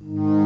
Mm-hmm.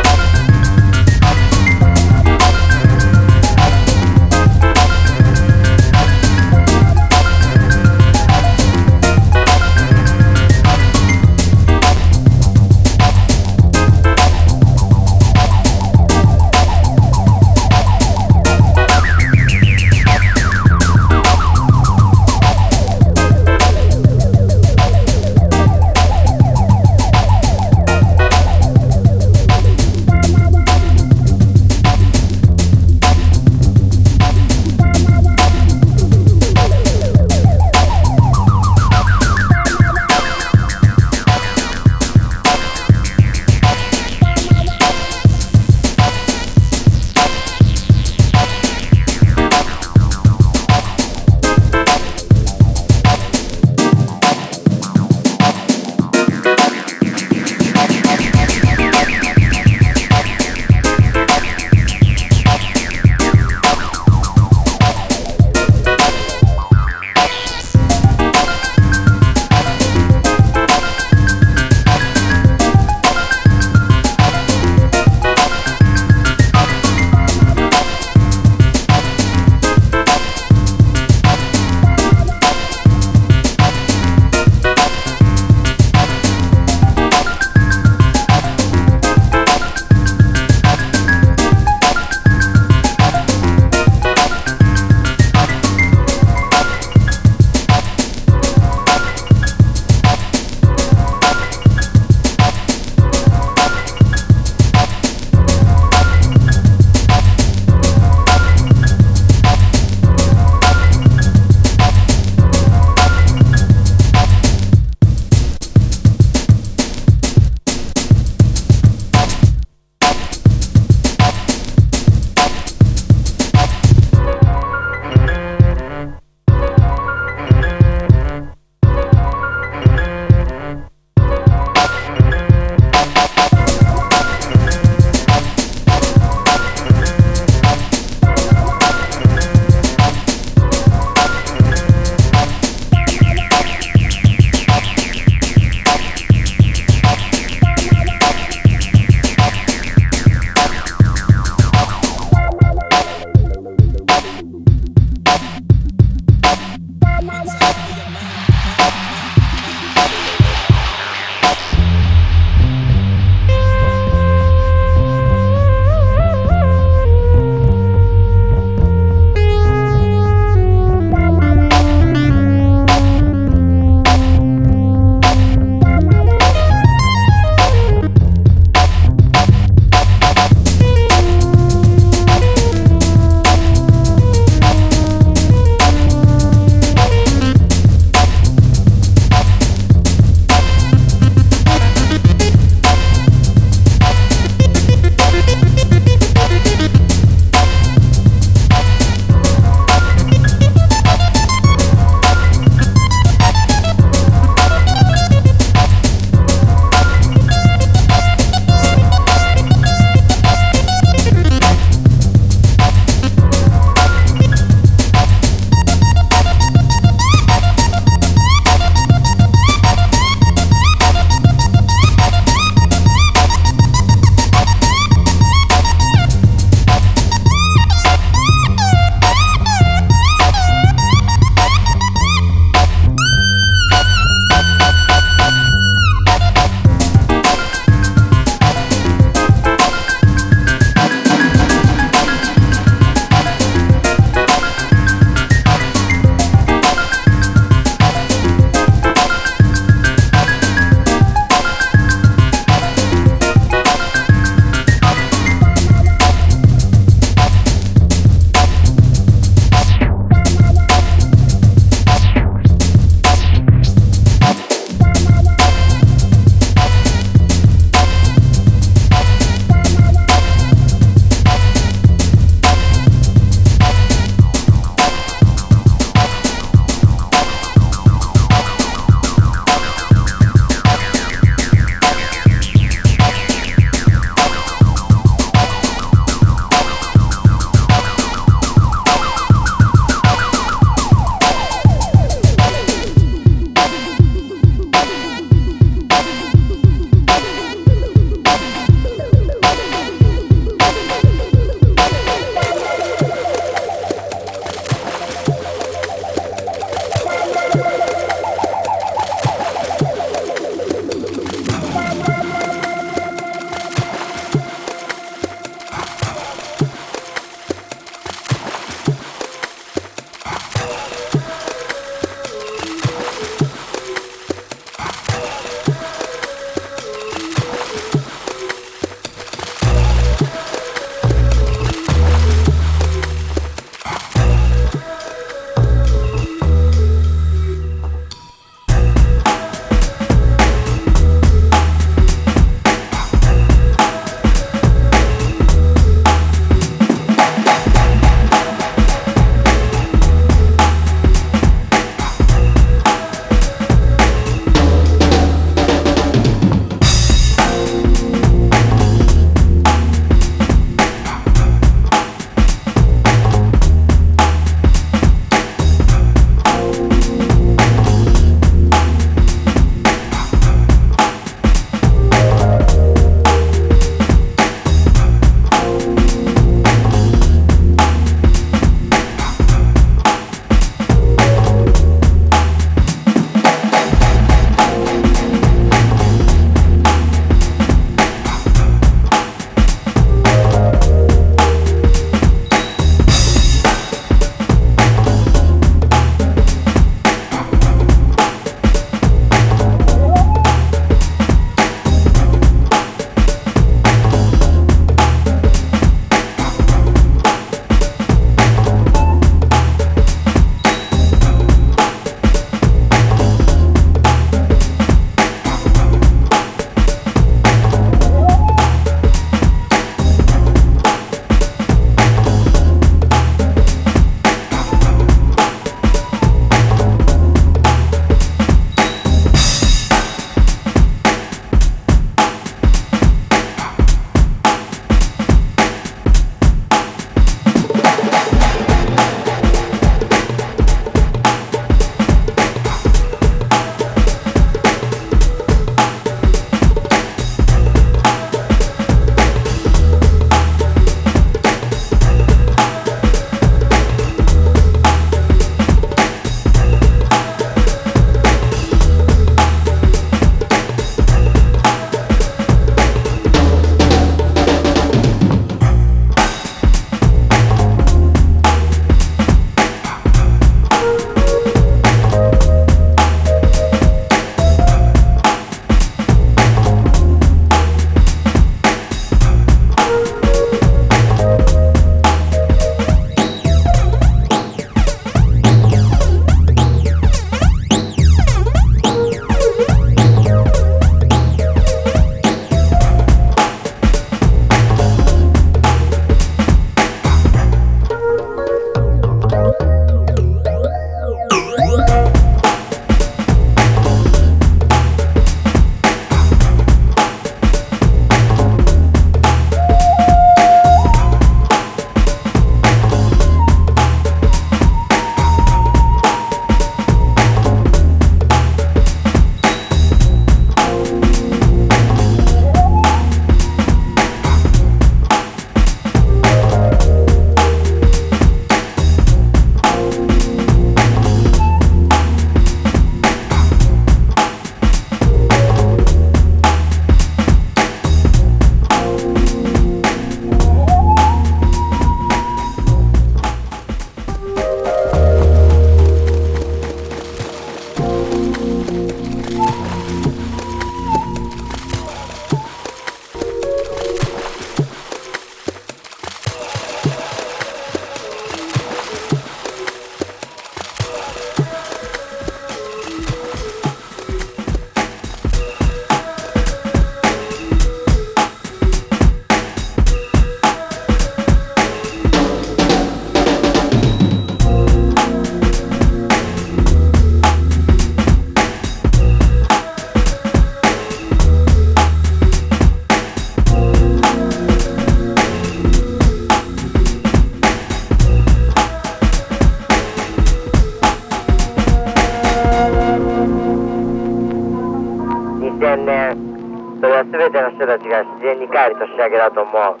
帰る年明けだと思う。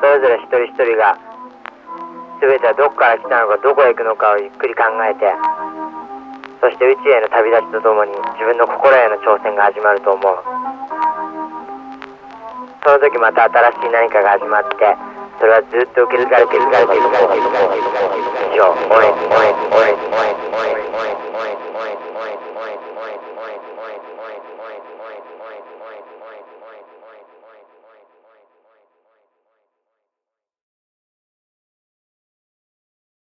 それぞれ一人一人が全てはどこから来たのかどこへ行くのかをゆっくり考えてそして宇宙への旅立ちとともに自分の心への挑戦が始まると思う。その時また新しい何かが始まってそれはずっと受け継がれていくから以上応援応援応援。